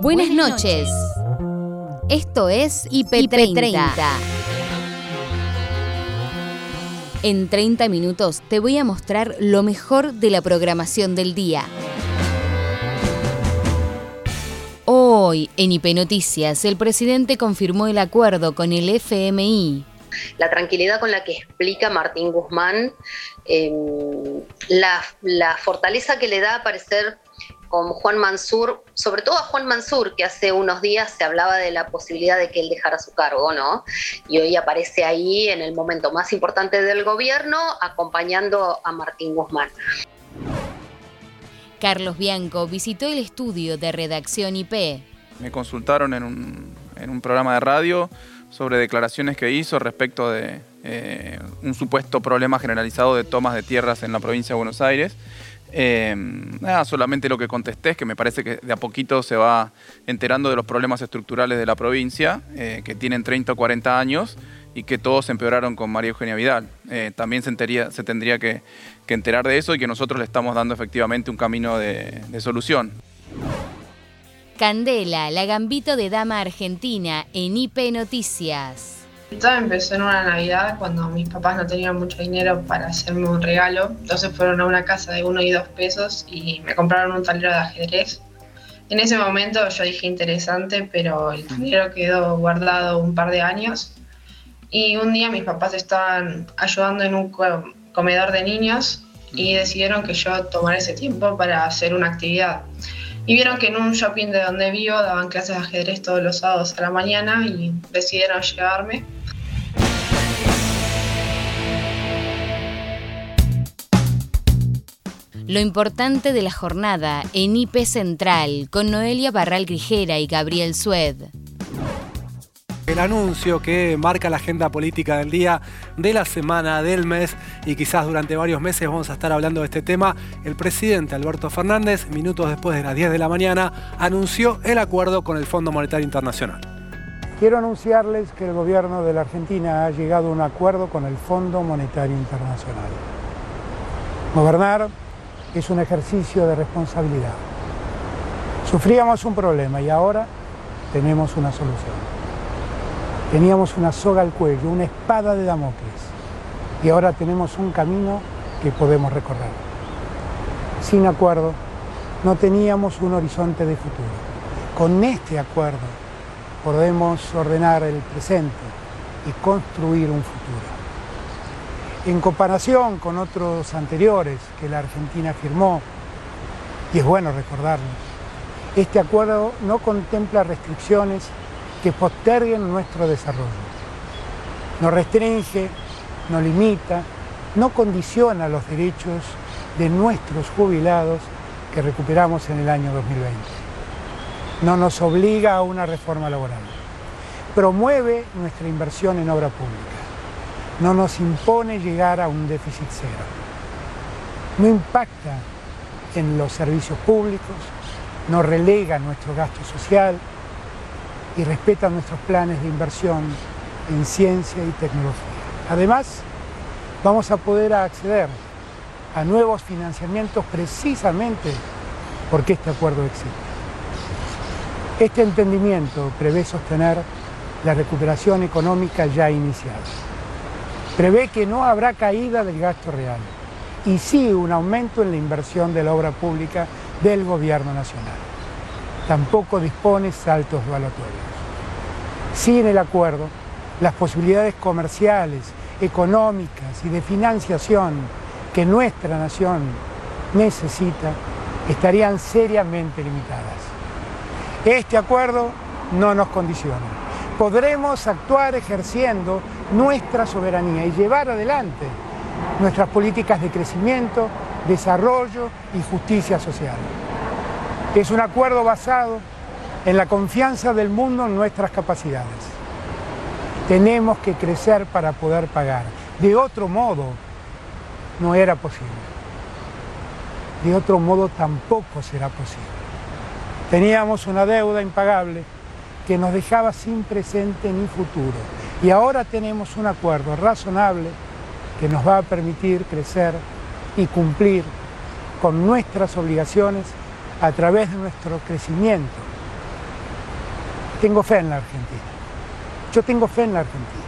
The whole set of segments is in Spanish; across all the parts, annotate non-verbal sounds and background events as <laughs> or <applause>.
Buenas noches. Esto es IP30. En 30 minutos te voy a mostrar lo mejor de la programación del día. Hoy, en IP Noticias, el presidente confirmó el acuerdo con el FMI. La tranquilidad con la que explica Martín Guzmán, em, la, la fortaleza que le da a aparecer con Juan Mansur, sobre todo a Juan Mansur, que hace unos días se hablaba de la posibilidad de que él dejara su cargo, ¿no? Y hoy aparece ahí en el momento más importante del gobierno, acompañando a Martín Guzmán. Carlos Bianco visitó el estudio de redacción IP. Me consultaron en un, en un programa de radio sobre declaraciones que hizo respecto de eh, un supuesto problema generalizado de tomas de tierras en la provincia de Buenos Aires eh, nada, solamente lo que contesté es que me parece que de a poquito se va enterando de los problemas estructurales de la provincia, eh, que tienen 30 o 40 años y que todos empeoraron con María Eugenia Vidal. Eh, también se, se tendría que, enterar de eso y que nosotros le estamos dando efectivamente un camino de, de solución. Candela, la gambito de dama argentina en IP Noticias. Todo empezó en una Navidad cuando mis papás no tenían mucho dinero para hacerme un regalo. Entonces fueron a una casa de uno y dos pesos y me compraron un tablero de ajedrez. En ese momento yo dije interesante, pero el dinero quedó guardado un par de años. Y un día mis papás estaban ayudando en un comedor de niños y decidieron que yo tomara ese tiempo para hacer una actividad. Y vieron que en un shopping de donde vivo daban clases de ajedrez todos los sábados a la mañana y decidieron llevarme. Lo importante de la jornada en IP Central con Noelia Barral Grijera y Gabriel Sued. El anuncio que marca la agenda política del día, de la semana, del mes y quizás durante varios meses vamos a estar hablando de este tema. El presidente Alberto Fernández, minutos después de las 10 de la mañana, anunció el acuerdo con el Fondo Monetario Internacional. Quiero anunciarles que el gobierno de la Argentina ha llegado a un acuerdo con el Fondo Monetario Internacional. Gobernar es un ejercicio de responsabilidad. Sufríamos un problema y ahora tenemos una solución. Teníamos una soga al cuello, una espada de Damocles y ahora tenemos un camino que podemos recorrer. Sin acuerdo, no teníamos un horizonte de futuro. Con este acuerdo podemos ordenar el presente y construir un futuro. En comparación con otros anteriores que la Argentina firmó, y es bueno recordarlo, este acuerdo no contempla restricciones que posterguen nuestro desarrollo. No restringe, no limita, no condiciona los derechos de nuestros jubilados que recuperamos en el año 2020. No nos obliga a una reforma laboral. Promueve nuestra inversión en obra pública no nos impone llegar a un déficit cero. No impacta en los servicios públicos, no relega nuestro gasto social y respeta nuestros planes de inversión en ciencia y tecnología. Además, vamos a poder acceder a nuevos financiamientos precisamente porque este acuerdo existe. Este entendimiento prevé sostener la recuperación económica ya iniciada prevé que no habrá caída del gasto real y sí un aumento en la inversión de la obra pública del gobierno nacional. Tampoco dispone saltos valuatorios. Sin el acuerdo, las posibilidades comerciales, económicas y de financiación que nuestra nación necesita estarían seriamente limitadas. Este acuerdo no nos condiciona podremos actuar ejerciendo nuestra soberanía y llevar adelante nuestras políticas de crecimiento, desarrollo y justicia social. Es un acuerdo basado en la confianza del mundo en nuestras capacidades. Tenemos que crecer para poder pagar. De otro modo, no era posible. De otro modo, tampoco será posible. Teníamos una deuda impagable que nos dejaba sin presente ni futuro. Y ahora tenemos un acuerdo razonable que nos va a permitir crecer y cumplir con nuestras obligaciones a través de nuestro crecimiento Tengo fe en la Argentina. Yo tengo fe en la Argentina.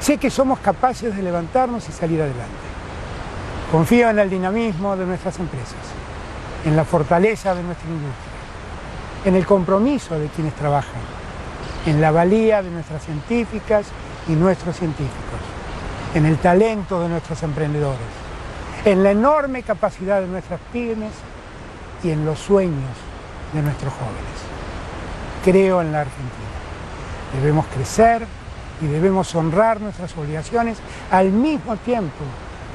Sé que somos capaces de levantarnos y salir adelante. Confío en el dinamismo de nuestras empresas, en la fortaleza de nuestra industria, en el compromiso de quienes trabajan, en la valía de nuestras científicas y nuestros científicos, en el talento de nuestros emprendedores, en la enorme capacidad de nuestras pymes y en los sueños de nuestros jóvenes. Creo en la Argentina. Debemos crecer y debemos honrar nuestras obligaciones al mismo tiempo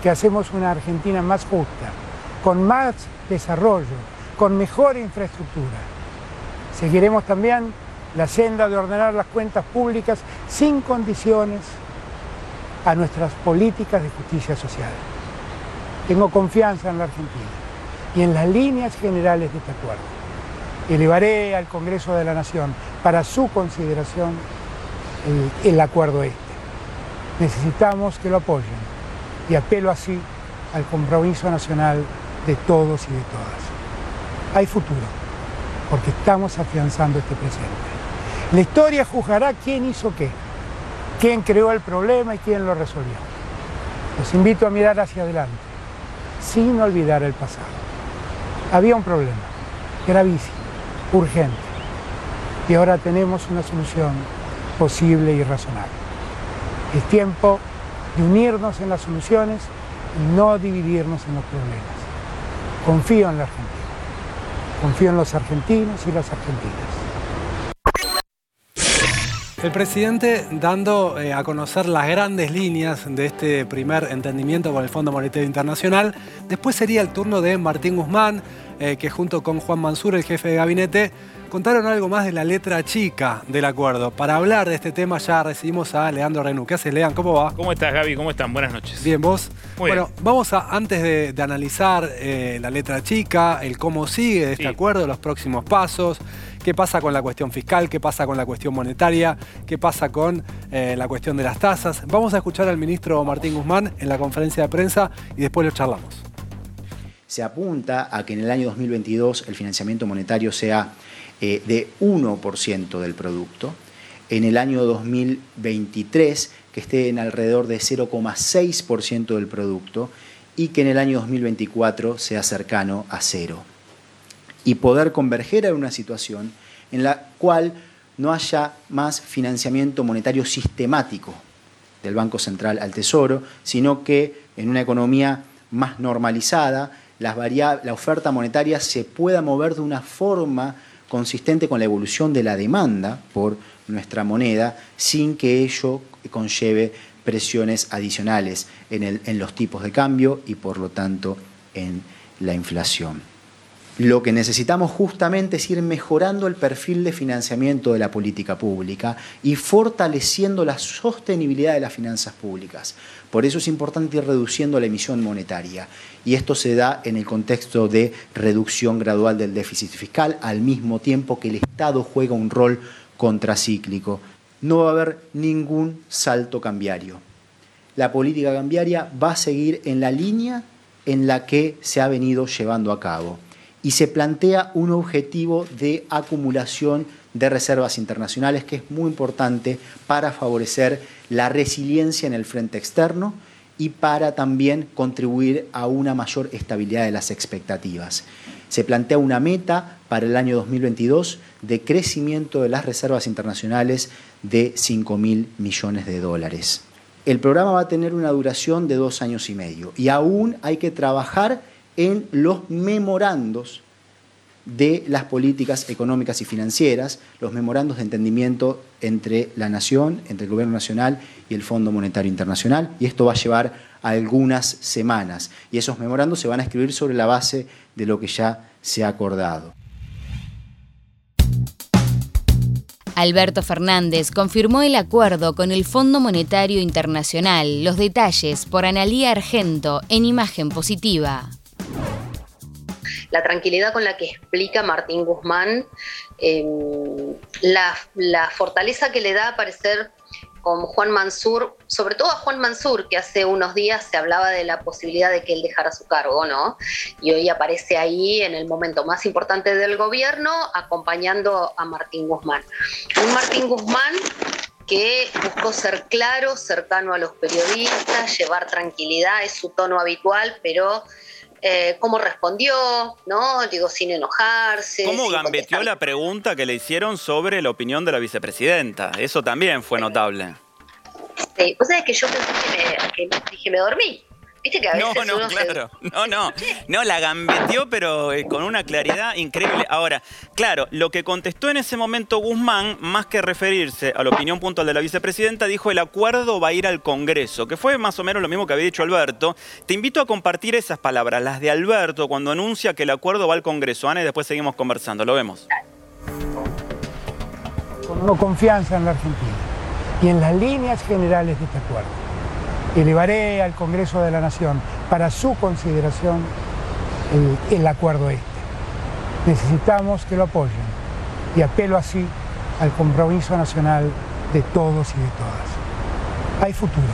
que hacemos una Argentina más justa, con más desarrollo, con mejor infraestructura. Seguiremos también la senda de ordenar las cuentas públicas sin condiciones a nuestras políticas de justicia social. Tengo confianza en la Argentina y en las líneas generales de este acuerdo. Elevaré al Congreso de la Nación para su consideración el, acuerdo este. Necesitamos que lo apoyen y apelo así al compromiso nacional de todos y de todas. Hay futuro, porque estamos afianzando este presente. La historia juzgará quién hizo qué, quién creó el problema y quién lo resolvió. Los invito a mirar hacia adelante, sin olvidar el pasado. Había un problema, gravísimo, urgente, y ahora tenemos una solución posible y razonable. Es tiempo de unirnos en las soluciones y no dividirnos en los problemas. Confío en la Argentina, confío en los argentinos y las argentinas. El presidente dando eh, a conocer las grandes líneas de este primer entendimiento con el Fondo Monetario Internacional. Después sería el turno de Martín Guzmán, eh, que junto con Juan Mansur, el jefe de gabinete, contaron algo más de la letra chica del acuerdo. Para hablar de este tema ya recibimos a Leandro Renú. ¿Qué haces, Lean? ¿Cómo va? ¿Cómo estás, Gaby? ¿Cómo están? Buenas noches. Bien, ¿vos? Muy bueno, bien. vamos a, antes de, de analizar eh, la letra chica, el cómo sigue este Sí. acuerdo, los próximos pasos, qué pasa con la cuestión fiscal, qué pasa con la cuestión monetaria, qué pasa con eh, la cuestión de las tasas. Vamos a escuchar al ministro Martín Guzmán en la conferencia de prensa y después lo charlamos. Se apunta a que en el año 2022 el financiamiento monetario sea eh, de 1% del producto, en el año 2023 que esté en alrededor de 0,6% del producto y que en el año 2024 sea cercano a cero. Y poder converger a una situación en la cual no haya más financiamiento monetario sistemático del Banco Central al Tesoro, sino que en una economía más normalizada, la oferta monetaria se pueda mover de una forma consistente con la evolución de la demanda por nuestra moneda, sin que ello conlleve presiones adicionales en los tipos de cambio y por lo tanto en la inflación. Lo que necesitamos justamente es ir mejorando el perfil de financiamiento de la política pública y fortaleciendo la sostenibilidad de las finanzas públicas. Por eso es importante ir reduciendo la emisión monetaria. Y esto se da en el contexto de reducción gradual del déficit fiscal, al mismo tiempo que el Estado juega un rol contracíclico. No va a haber ningún salto cambiario la política cambiaria va a seguir en la línea en la que se ha venido llevando a cabo y se plantea un objetivo de acumulación de reservas internacionales que es muy importante para favorecer la resiliencia en el frente externo y para también contribuir a una mayor estabilidad de las expectativas. Se plantea una meta para el año 2022 de crecimiento de las reservas internacionales de 5 mil millones de dólares. El programa va a tener una duración de dos años y medio y aún hay que trabajar en los memorandos de las políticas económicas y financieras, los memorandos de entendimiento entre la nación, entre el gobierno nacional y el Fondo Monetario Internacional, y esto va a llevar algunas semanas. Y esos memorandos se van a escribir sobre la base de lo que ya se ha acordado. Alberto Fernández confirmó el acuerdo con el Fondo Monetario Internacional. Los detalles por Analía Argento en Imagen Positiva. La tranquilidad con la que explica Martín Guzmán, eh, la, fortaleza que le da a parecer con Juan Mansur, sobre todo a Juan Mansur, que hace unos días se hablaba de la posibilidad de que él dejara su cargo, ¿no? Y hoy aparece ahí en el momento más importante del gobierno, acompañando a Martín Guzmán. Un Martín Guzmán que buscó ser claro, cercano a los periodistas, llevar tranquilidad, es su tono habitual, pero eh, cómo respondió, ¿no? Digo, sin enojarse. ¿Cómo gambeteó la pregunta que le hicieron sobre la opinión de la vicepresidenta? Eso también fue notable. Sí, vos sabés que yo pensé que me, que dije, me dormí. No, no, claro. No, no. No, la gambeteó, pero eh, con una claridad increíble. Ahora, claro, lo que contestó en ese momento Guzmán, más que referirse a la opinión puntual de la vicepresidenta, dijo el acuerdo va a ir al Congreso, que fue más o menos lo mismo que había dicho Alberto. Te invito a compartir esas palabras, las de Alberto, cuando anuncia que el acuerdo va al Congreso. Ana, y después seguimos conversando. Lo vemos. Con confianza en la Argentina y en las líneas generales de este acuerdo elevaré al Congreso de la Nación para su consideración el, acuerdo este. Necesitamos que lo apoyen y apelo así al compromiso nacional de todos y de todas. Hay futuro,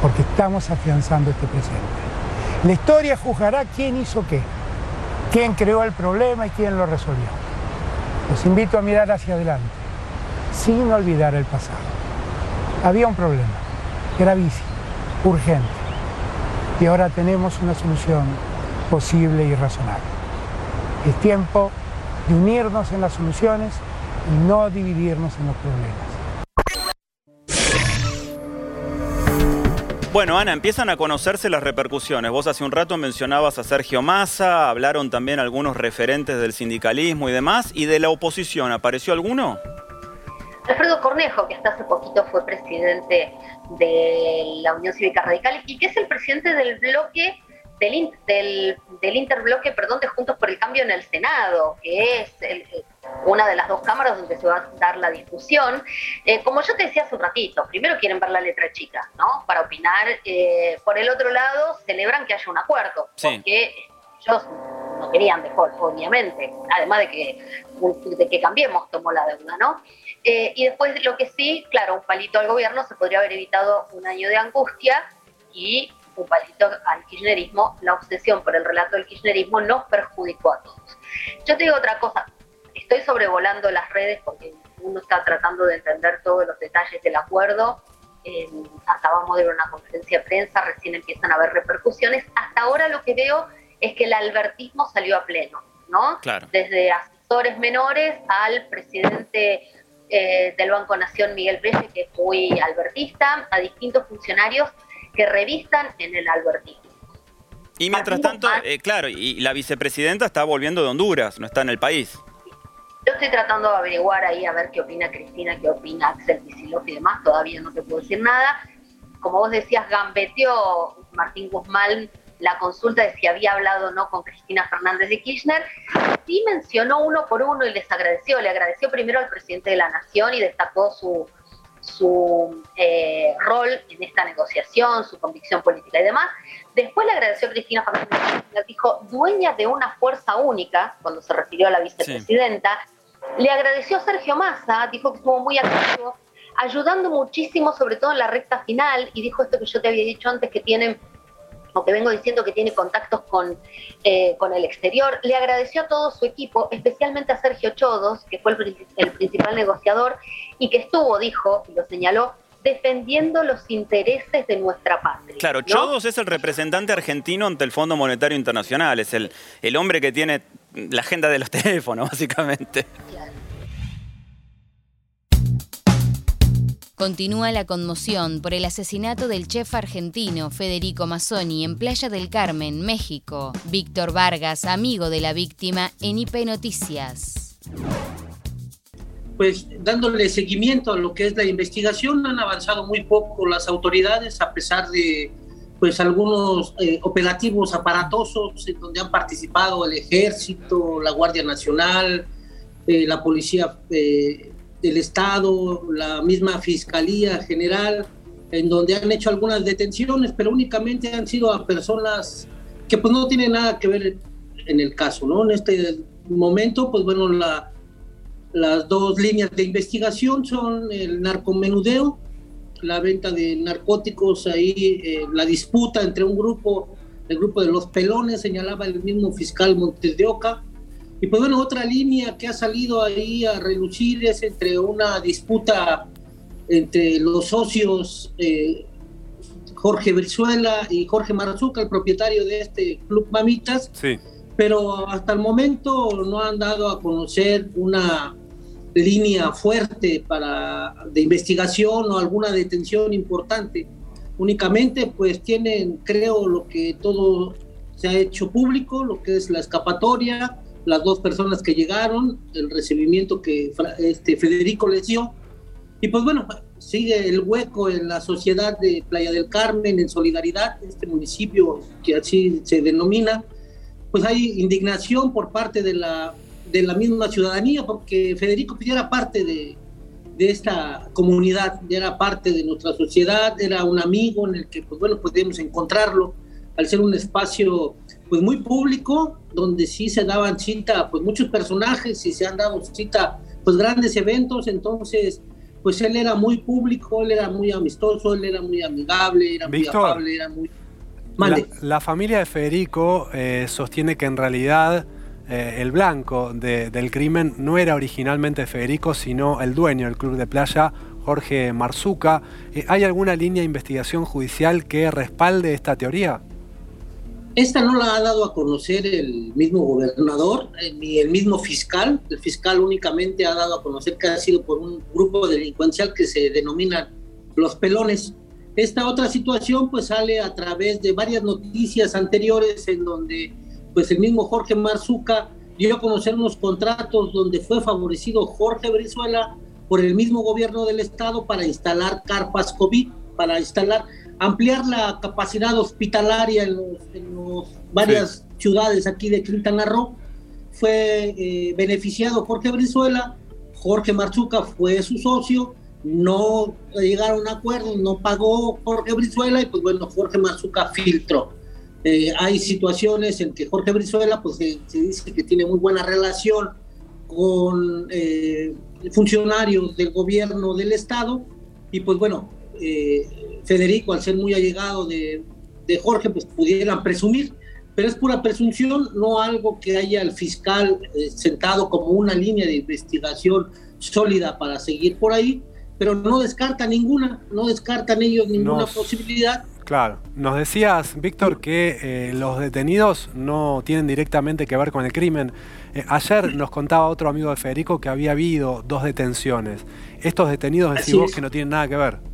porque estamos afianzando este presente. La historia juzgará quién hizo qué, quién creó el problema y quién lo resolvió. Los invito a mirar hacia adelante, sin olvidar el pasado. Había un problema gravísimo urgente. Y ahora tenemos una solución posible y razonable. Es tiempo de unirnos en las soluciones y no dividirnos en los problemas. Bueno, Ana, empiezan a conocerse las repercusiones. Vos hace un rato mencionabas a Sergio Massa, hablaron también algunos referentes del sindicalismo y demás, y de la oposición, ¿apareció alguno? Alfredo Cornejo, que hasta hace poquito fue presidente de la Unión Cívica Radical y que es el presidente del bloque del, del, interbloque, perdón, de Juntos por el Cambio en el Senado, que es una de las dos cámaras donde se va a dar la discusión. Eh, como yo te decía hace un ratito, primero quieren ver la letra chica, ¿no? Para opinar. Eh, por el otro lado, celebran que haya un acuerdo, porque ellos no querían default, obviamente, además de que, de que cambiemos tomó la deuda, ¿no? Eh, y después lo que sí, claro, un palito al gobierno se podría haber evitado un año de angustia y un palito al kirchnerismo, la obsesión por el relato del kirchnerismo nos perjudicó a todos. Yo te digo otra cosa, estoy sobrevolando las redes porque uno está tratando de entender todos los detalles del acuerdo. Eh, acabamos de ver una conferencia de prensa, recién empiezan a haber repercusiones. Hasta ahora lo que veo es que el albertismo salió a pleno, ¿no? Desde asesores menores al presidente eh, del Banco Nación, Miguel Breche, que es muy albertista, a distintos funcionarios que revistan en el albertismo. Y mientras tanto, eh, claro, y la vicepresidenta está volviendo de Honduras, no está en el país. Yo estoy tratando de averiguar ahí a ver qué opina Cristina, qué opina Axel Kicillof y demás, todavía no te puedo decir nada. Como vos decías, gambeteó Martín Guzmán la consulta de si había hablado o no con Cristina Fernández de Kirchner, sí mencionó uno por uno y les agradeció. Le agradeció primero al presidente de la Nación y destacó su, su eh, rol en esta negociación, su convicción política y demás. Después le agradeció a Cristina Fernández de Kirchner, dijo, dueña de una fuerza única, cuando se refirió a la vicepresidenta. Le agradeció a Sergio Massa, dijo que estuvo muy activo, ayudando muchísimo, sobre todo en la recta final, y dijo esto que yo te había dicho antes, que tienen que vengo diciendo que tiene contactos con, eh, con el exterior. Le agradeció a todo su equipo, especialmente a Sergio Chodos, que fue el, el principal negociador y que estuvo, dijo, y lo señaló, defendiendo los intereses de nuestra patria. Claro, Chodos es el representante argentino ante el Fondo Monetario Internacional, es el, el hombre que tiene la agenda de los <laughs> teléfonos, básicamente. Continúa la conmoción por el asesinato del chef argentino Federico Mazzoni en Playa del Carmen, México. Víctor Vargas, amigo de la víctima, en IP Noticias. Pues dándole seguimiento a lo que es la investigación, han avanzado muy poco las autoridades a pesar de pues algunos eh, operativos aparatosos en donde han participado el ejército, la Guardia Nacional, eh, la policía eh, del Estado, la misma Fiscalía General, en donde han hecho algunas detenciones, pero únicamente han sido a personas que pues no tienen nada que ver en el caso, ¿no? En este momento, pues bueno, la, las dos líneas de investigación son el narcomenudeo la venta de narcóticos, ahí eh, la disputa entre un grupo, el grupo de los pelones, señalaba el mismo fiscal Montes de Oca. Y pues bueno, otra línea que ha salido ahí a relucir es entre una disputa entre los socios eh, Jorge Brizuela y Jorge Marzuca, el propietario de este club Mamitas. Sí. Pero hasta el momento no han dado a conocer una línea fuerte para, de investigación o alguna detención importante. Únicamente pues tienen, creo, lo que todo se ha hecho público, lo que es la escapatoria, las dos personas que llegaron, el recibimiento que este Federico les dio. Y pues bueno, sigue el hueco en la sociedad de Playa del Carmen, en solidaridad, este municipio que así se denomina, pues hay indignación por parte de la de la misma ciudadanía, porque Federico pues, era parte de, de, esta comunidad, era parte de nuestra sociedad, era un amigo en el que, pues bueno, podíamos encontrarlo, al ser un espacio pues muy público, donde sí se daban cita pues muchos personajes y se han dado cita pues grandes eventos, entonces pues él era muy público, él era muy amistoso, él era muy amigable, era muy amable, era muy... La, la, familia de Federico eh, sostiene que en realidad eh, el blanco del crimen no era originalmente Federico, sino el dueño del club de playa, Jorge Marzuca. Eh, ¿Hay alguna línea de investigación judicial que respalde esta teoría? Esta no la ha dado a conocer el mismo gobernador eh, ni el mismo fiscal. El fiscal únicamente ha dado a conocer que ha sido por un grupo delincuencial que se denomina los pelones. Esta otra situación pues sale a través de varias noticias anteriores en donde pues el mismo Jorge Marzuca dio a conocer unos contratos donde fue favorecido Jorge Brizuela por el mismo gobierno del estado para instalar carpas COVID, para instalar, ampliar la capacidad hospitalaria en, los, varias ciudades aquí de Quintana Roo. Fue eh, beneficiado Jorge Brizuela, Jorge Marzuca fue su socio, no llegaron a un acuerdo, no pagó Jorge Brizuela y pues bueno, Jorge Marzuca filtró. Eh, hay situaciones en que Jorge Brizuela pues, se, dice que tiene muy buena relación con eh, funcionarios del gobierno del Estado y pues bueno, eh, Federico al ser muy allegado de, de, Jorge pues pudieran presumir, pero es pura presunción, no algo que haya el fiscal sentado como una línea de investigación sólida para seguir por ahí, pero no descarta ninguna, no descartan ellos ninguna posibilidad Claro. Nos decías, Víctor, que eh, los detenidos no tienen directamente que ver con el crimen. Eh, ayer nos contaba otro amigo de Federico que había habido dos detenciones. ¿Estos detenidos decimos que no tienen nada que ver?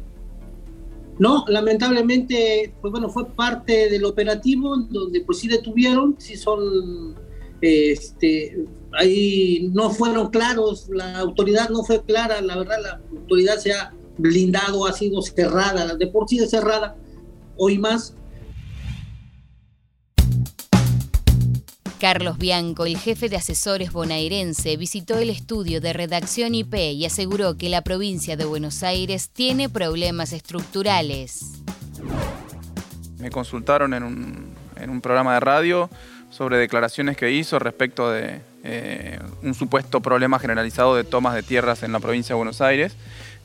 No, lamentablemente, pues bueno, fue parte del operativo donde pues sí detuvieron, sí son, este, ahí no fueron claros, la autoridad no fue clara, la verdad la autoridad se ha blindado, ha sido cerrada, de por sí es cerrada, hoy más. Carlos Bianco, el jefe de asesores bonaerense, visitó el estudio de redacción IP y aseguró que la provincia de Buenos Aires tiene problemas estructurales. Me consultaron en un, programa de radio sobre declaraciones que hizo respecto de eh, un supuesto problema generalizado de tomas de tierras en la provincia de Buenos Aires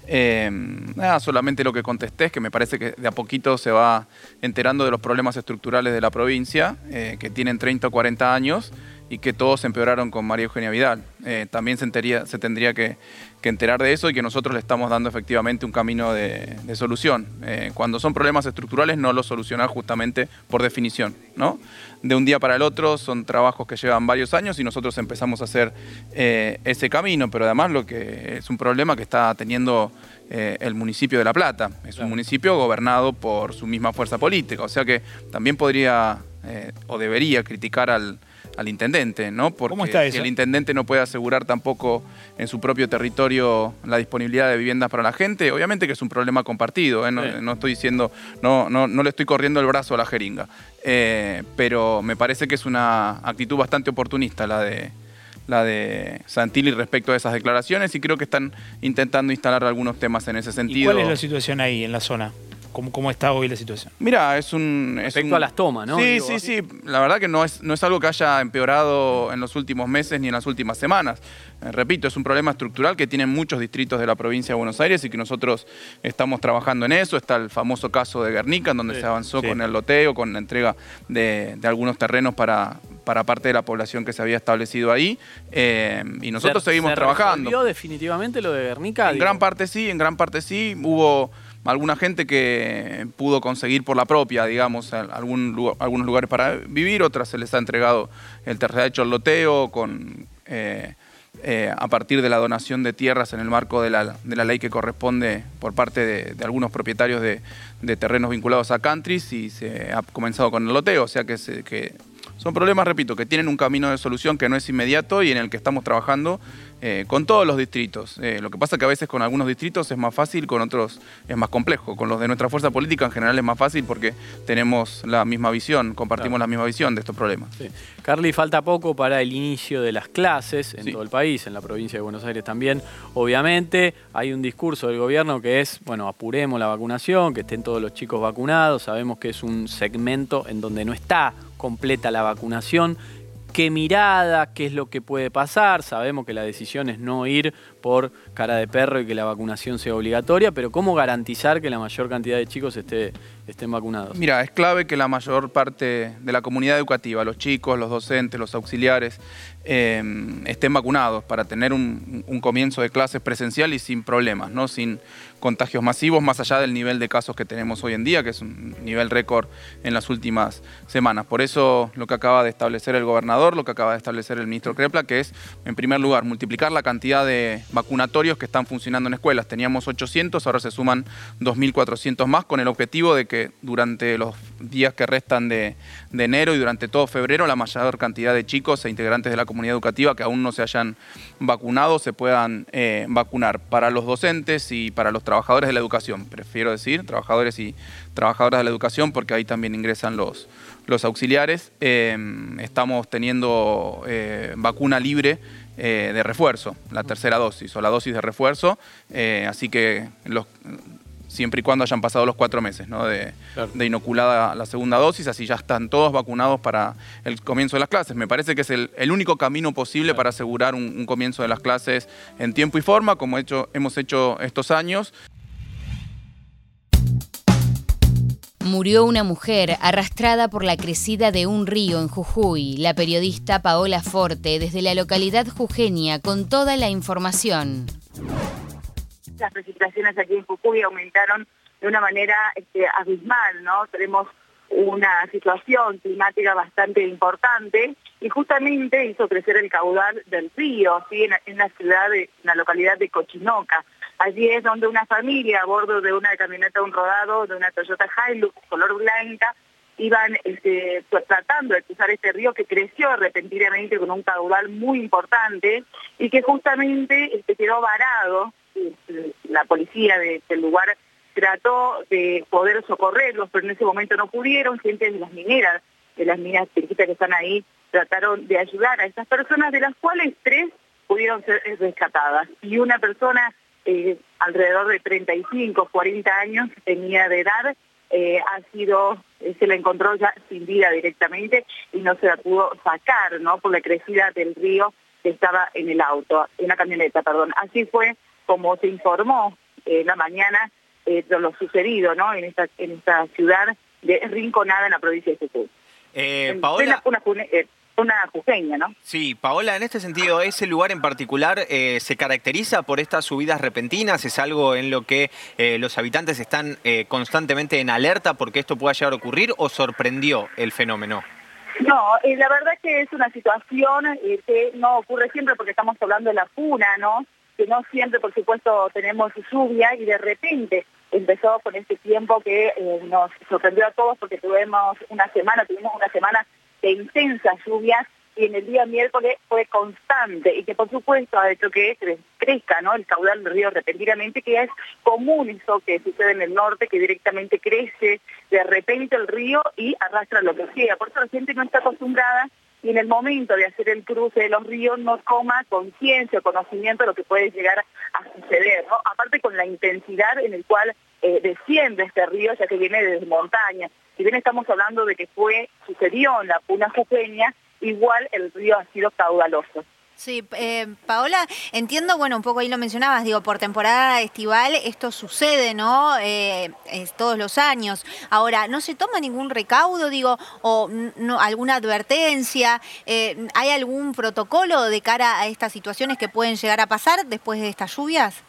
eh, nada, solamente lo que contesté es que me parece que de a poquito se va enterando de los problemas estructurales de la provincia, eh, que tienen 30 o 40 años y que todos empeoraron con María Eugenia Vidal. Eh, también se, se tendría que, enterar de eso y que nosotros le estamos dando efectivamente un camino de, solución. Eh, cuando son problemas estructurales no los solucionar justamente por definición. ¿no? De un día para el otro son trabajos que llevan varios años y nosotros empezamos a hacer eh, ese camino, pero además lo que es un problema que está teniendo el municipio de La Plata. Es un municipio gobernado por su misma fuerza política, o sea que también podría o debería criticar al al intendente, ¿no? Porque si el intendente no puede asegurar tampoco en su propio territorio la disponibilidad de viviendas para la gente, obviamente que es un problema compartido, ¿eh? no, estoy diciendo, no, no, no, le estoy corriendo el brazo a la jeringa, eh, pero me parece que es una actitud bastante oportunista la de, la de Santilli respecto a esas declaraciones y creo que están intentando instalar algunos temas en ese sentido. ¿Y cuál es la situación ahí en la zona? Cómo, está hoy la situación. Mira, es un... Respecto a las tomas, ¿no? Sí, sí, sí. La verdad que no es, no es algo que haya empeorado en los últimos meses ni en las últimas semanas. Eh, repito, es un problema estructural que tienen muchos distritos de la provincia de Buenos Aires y que nosotros estamos trabajando en eso. Está el famoso caso de Guernica, en donde se avanzó con el loteo, con la entrega de, algunos terrenos para, para parte de la población que se había establecido ahí. Eh, y nosotros seguimos se trabajando. definitivamente lo de Guernica? En gran parte sí, en gran parte sí. Hubo alguna gente que pudo conseguir por la propia, digamos, algún algunos lugares para vivir, otras se les ha entregado el hecho el loteo con... Eh, eh, a partir de la donación de tierras en el marco de la, ley que corresponde por parte de, algunos propietarios de, terrenos vinculados a countries y se ha comenzado con el loteo, o sea que, que son problemas, repito, que tienen un camino de solución que no es inmediato y en el que estamos trabajando eh, con todos los distritos. Eh, lo que pasa es que a veces con algunos distritos es más fácil, con otros es más complejo. Con los de nuestra fuerza política en general es más fácil porque tenemos la misma visión, compartimos la misma visión de estos problemas. Carly, falta poco para el inicio de las clases en todo el país, en la provincia de Buenos Aires también. Obviamente hay un discurso del gobierno que es, bueno, apuremos la vacunación, que estén todos los chicos vacunados. Sabemos que es un segmento en donde no está completa la vacunación qué mirada, qué es lo que puede pasar. Sabemos que la decisión es no ir por cara de perro y que la vacunación sea obligatoria, pero ¿cómo garantizar que la mayor cantidad de chicos esté, estén vacunados? Mira, es clave que la mayor parte de la comunidad educativa, los chicos, los docentes, los auxiliares, em, estén vacunados para tener un, un, comienzo de clases presencial y sin problemas, ¿no? sin contagios masivos, más allá del nivel de casos que tenemos hoy en día, que es un nivel récord en las últimas semanas. Por eso lo que acaba de establecer el gobernador, lo que acaba de establecer el ministro Crepla, que es, en primer lugar, multiplicar la cantidad de vacunatorios que están funcionando en escuelas. Teníamos 800, ahora se suman 2.400 más, con el objetivo de que durante los días que restan de, enero y durante todo febrero, la mayor cantidad de chicos e integrantes de la comunidad educativa que aún no se hayan vacunado se puedan eh, vacunar para los docentes y para los trabajadores de la educación, prefiero decir, trabajadores y trabajadoras de la educación, porque ahí también ingresan los, los auxiliares. Em, estamos teniendo eh, vacuna libre eh, de refuerzo, la tercera dosis o la dosis de refuerzo, así que los, siempre y cuando hayan pasado los cuatro meses de, inoculada la segunda dosis, así ya están todos vacunados para el comienzo de las clases. Me parece que es el, único camino posible para asegurar un, comienzo de las clases en tiempo y forma, como hecho, hemos hecho estos años. Murió una mujer arrastrada por la crecida de un río en Jujuy. La periodista Paola Forte, desde la localidad jujeña, con toda la información las precipitaciones aquí en Jujuy aumentaron de una manera este, abismal, ¿no? Tenemos una situación climática bastante importante y justamente hizo crecer el caudal del río, ¿sí? en, la ciudad, de, la localidad de Cochinoca. Allí es donde una familia a bordo de una camioneta un rodado, de una Toyota Hilux color blanca, iban este, pues, tratando de cruzar este río que creció repentinamente con un caudal muy importante y que justamente este, quedó varado la policía de, del lugar trató de poder socorrerlos, pero en ese momento no pudieron, gente de las mineras, de las minas que están ahí, trataron de ayudar a estas personas, de las cuales tres pudieron ser rescatadas. Y una persona eh, alrededor de 35, 40 años tenía de edad, eh, ha sido, eh, se la encontró ya sin vida directamente y no se la pudo sacar, ¿no? Por la crecida del río que estaba en el auto, en la camioneta, perdón. Así fue como se informó en eh, la mañana eh, de lo sucedido ¿no? en, esta, en esta ciudad de Rinconada en la provincia de Jujuy. Eh, Paola... Una, una, jujeña, ¿no? Sí, Paola, en este sentido, ¿ese lugar en particular se caracteriza por estas subidas repentinas? ¿Es algo en lo que los habitantes están constantemente en alerta porque esto pueda llegar a ocurrir o sorprendió el fenómeno? No, la verdad que es una situación que no ocurre siempre porque estamos hablando de la puna, ¿no? Que no siempre, por supuesto, tenemos lluvia y de repente empezó con este tiempo que eh, nos sorprendió a todos porque tuvimos una semana, tuvimos una semana de intensas lluvias y en el día miércoles fue constante y que por supuesto ha hecho que crezca ¿no? el caudal del río repentinamente, que es común eso que sucede en el norte, que directamente crece de repente el río y arrastra lo que sea. Por eso la gente no está acostumbrada y en el momento de hacer el cruce de los ríos no toma conciencia o conocimiento de lo que puede llegar a suceder, ¿no? Aparte con la intensidad en el cual eh, desciende este río, ya que viene desde montaña. Si bien estamos hablando de que fue, sucedió en la Puna Jujeña, igual el río ha sido caudaloso. Sí, eh, Paola, entiendo, bueno, un poco ahí lo mencionabas, digo, por temporada estival esto sucede, ¿no? Eh, es todos los años. Ahora, ¿no se toma ningún recaudo, digo, o no, alguna advertencia? Eh, ¿Hay algún protocolo de cara a estas situaciones que pueden llegar a pasar después de estas lluvias?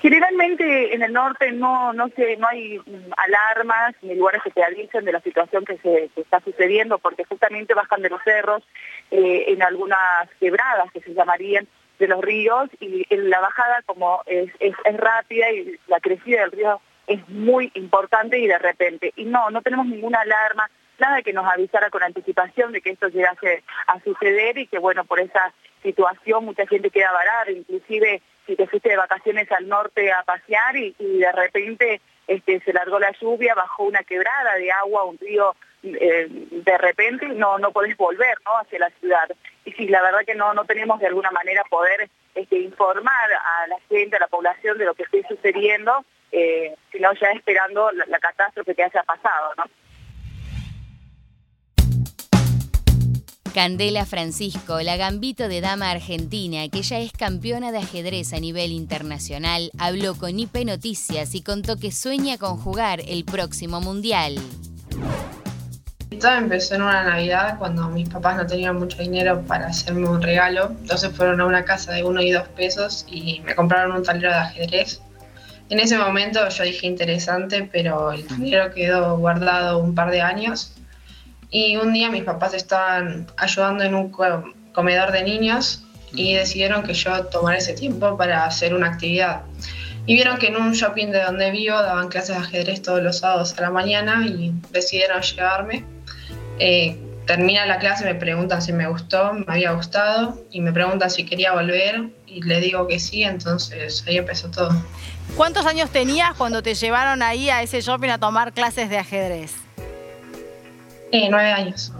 Generalmente en el norte no no se, no hay alarmas ni lugares que te avisen de la situación que se está sucediendo porque justamente bajan de los cerros eh, en algunas quebradas que se llamarían de los ríos y la bajada como es, rápida y la crecida del río es muy importante y de repente. Y no, no tenemos ninguna alarma, nada que nos avisara con anticipación de que esto llegase a suceder y que bueno, por esa situación mucha gente queda varada, inclusive si te fuiste de vacaciones al norte a pasear y, de repente este, se largó la lluvia, bajó una quebrada de agua, un río eh, de repente no no podés volver ¿no? hacia la ciudad. Y sí, la verdad que no, no tenemos de alguna manera poder este, informar a la gente, a la población de lo que esté sucediendo, eh, sino ya esperando la, la catástrofe que haya pasado. ¿no? Candela Francisco, la gambito de dama argentina, que ya es campeona de ajedrez a nivel internacional, habló con IP Noticias y contó que sueña con jugar el próximo Mundial. Empezó en una Navidad cuando mis papás no tenían mucho dinero para hacerme un regalo. Entonces fueron a una casa de uno y dos pesos y me compraron un tablero de ajedrez. En ese momento yo dije interesante, pero el tablero quedó guardado un par de años y un día mis papás estaban ayudando en un comedor de niños y decidieron que yo tomara ese tiempo para hacer una actividad. Y vieron que en un shopping de donde vivo daban clases de ajedrez todos los sábados a la mañana y decidieron llevarme. Eh, termina la clase, me preguntan si me gustó, me había gustado, y me preguntan si quería volver, y le digo que sí, entonces ahí empezó todo. ¿Cuántos años tenías cuando te llevaron ahí a ese shopping a tomar clases de ajedrez? Eh, nueve años.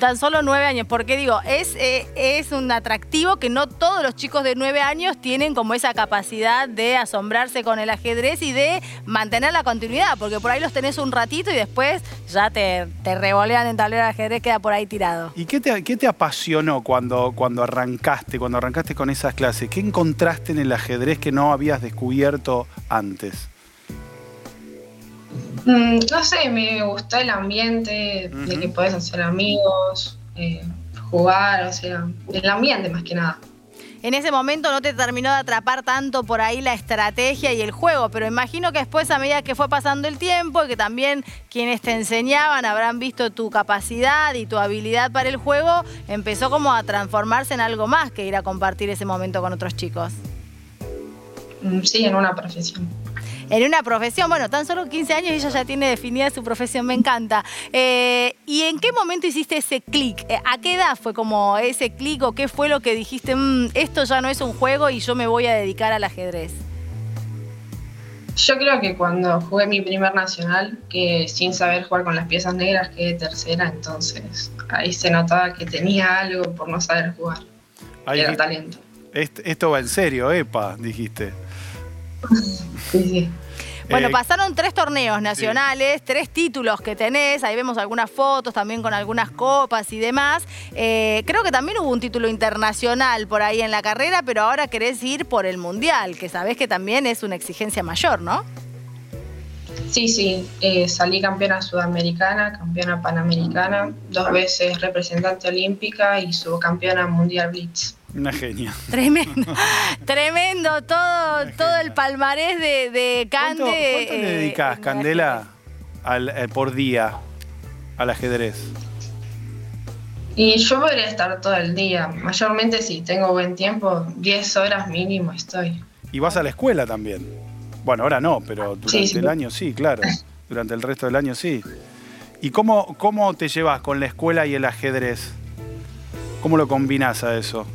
Tan solo nueve años, porque digo, es, eh, es un atractivo que no todos los chicos de nueve años tienen como esa capacidad de asombrarse con el ajedrez y de mantener la continuidad, porque por ahí los tenés un ratito y después ya te, te revolean en tablero de ajedrez, queda por ahí tirado. ¿Y qué te, qué te apasionó cuando, cuando arrancaste, cuando arrancaste con esas clases? ¿Qué encontraste en el ajedrez que no habías descubierto antes? Mm, no sé, me gustó el ambiente, de que puedes hacer amigos, eh, jugar, o sea, el ambiente más que nada. En ese momento no te terminó de atrapar tanto por ahí la estrategia y el juego, pero imagino que después a medida que fue pasando el tiempo y que también quienes te enseñaban habrán visto tu capacidad y tu habilidad para el juego, empezó como a transformarse en algo más que ir a compartir ese momento con otros chicos. Mm, sí, en una profesión en una profesión. Bueno, tan solo 15 años y ella ya tiene definida su profesión, me encanta. Eh, ¿Y en qué momento hiciste ese clic? Eh, ¿A qué edad fue como ese clic o qué fue lo que dijiste, mm, esto ya no es un juego y yo me voy a dedicar al ajedrez? Yo creo que cuando jugué mi primer nacional, que sin saber jugar con las piezas negras quedé tercera, entonces ahí se notaba que tenía algo por no saber jugar. Era talento. Esto va en serio, epa, dijiste. <laughs> Bueno, eh, pasaron tres torneos nacionales, tres títulos que tenés, ahí vemos algunas fotos también con algunas copas y demás. Eh, creo que también hubo un título internacional por ahí en la carrera, pero ahora querés ir por el Mundial, que sabés que también es una exigencia mayor, ¿no? Sí, sí, eh, salí campeona sudamericana, campeona panamericana, dos veces representante olímpica y subcampeona mundial Blitz. Una genia. <laughs> Tremendo, tremendo todo, todo el palmarés de, de Cande. ¿Cuánto, le eh, dedicas, Candela, al, eh, por día al ajedrez? Y yo podría estar todo el día. Mayormente si tengo buen tiempo, 10 horas mínimo estoy. ¿Y vas a la escuela también? Bueno, ahora no, pero durante el año sí, claro. <laughs> Durante el resto del año sí. ¿Y cómo, cómo te llevas con la escuela y el ajedrez? ¿Cómo lo combinas a eso?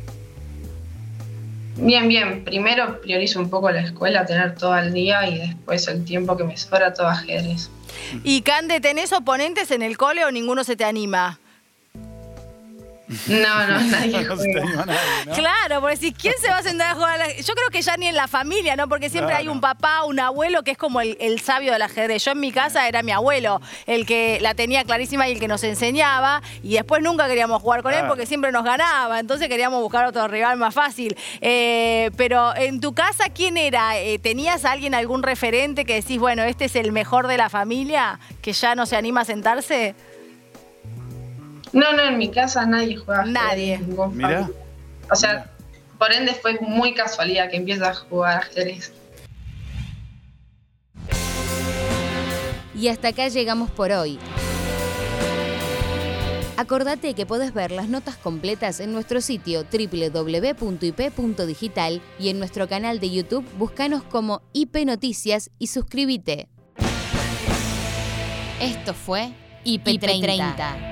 Bien, bien. Primero priorizo un poco la escuela, tener todo el día y después el tiempo que me sobra todo ajedrez. Y Cande, ¿tenés oponentes en el cole o ninguno se te anima? No, no, <laughs> nadie juega. <laughs> Claro, porque si quién se va a sentar a jugar al ajedrez? Yo creo que ya ni en la familia, ¿no? Porque siempre hay un papá, un abuelo que es como el, el sabio del ajedrez. Yo en mi casa era mi abuelo, el que la tenía clarísima y el que nos enseñaba. Y después nunca queríamos jugar con él porque siempre nos ganaba. Entonces queríamos buscar otro rival más fácil. Eh, pero en tu casa, ¿quién era? Eh, ¿Tenías a alguien, algún referente que decís, bueno, este es el mejor de la familia, que ya no se anima a sentarse? No, no, en mi casa nadie juega. Nadie. Mirá. O sea, por ende fue muy casualidad que empieza a jugar ajedrez. Y hasta acá llegamos por hoy. Acordate que podés ver las notas completas en nuestro sitio www.ip.digital y en nuestro canal de YouTube búscanos como IP Noticias y suscríbete. Esto fue IP30.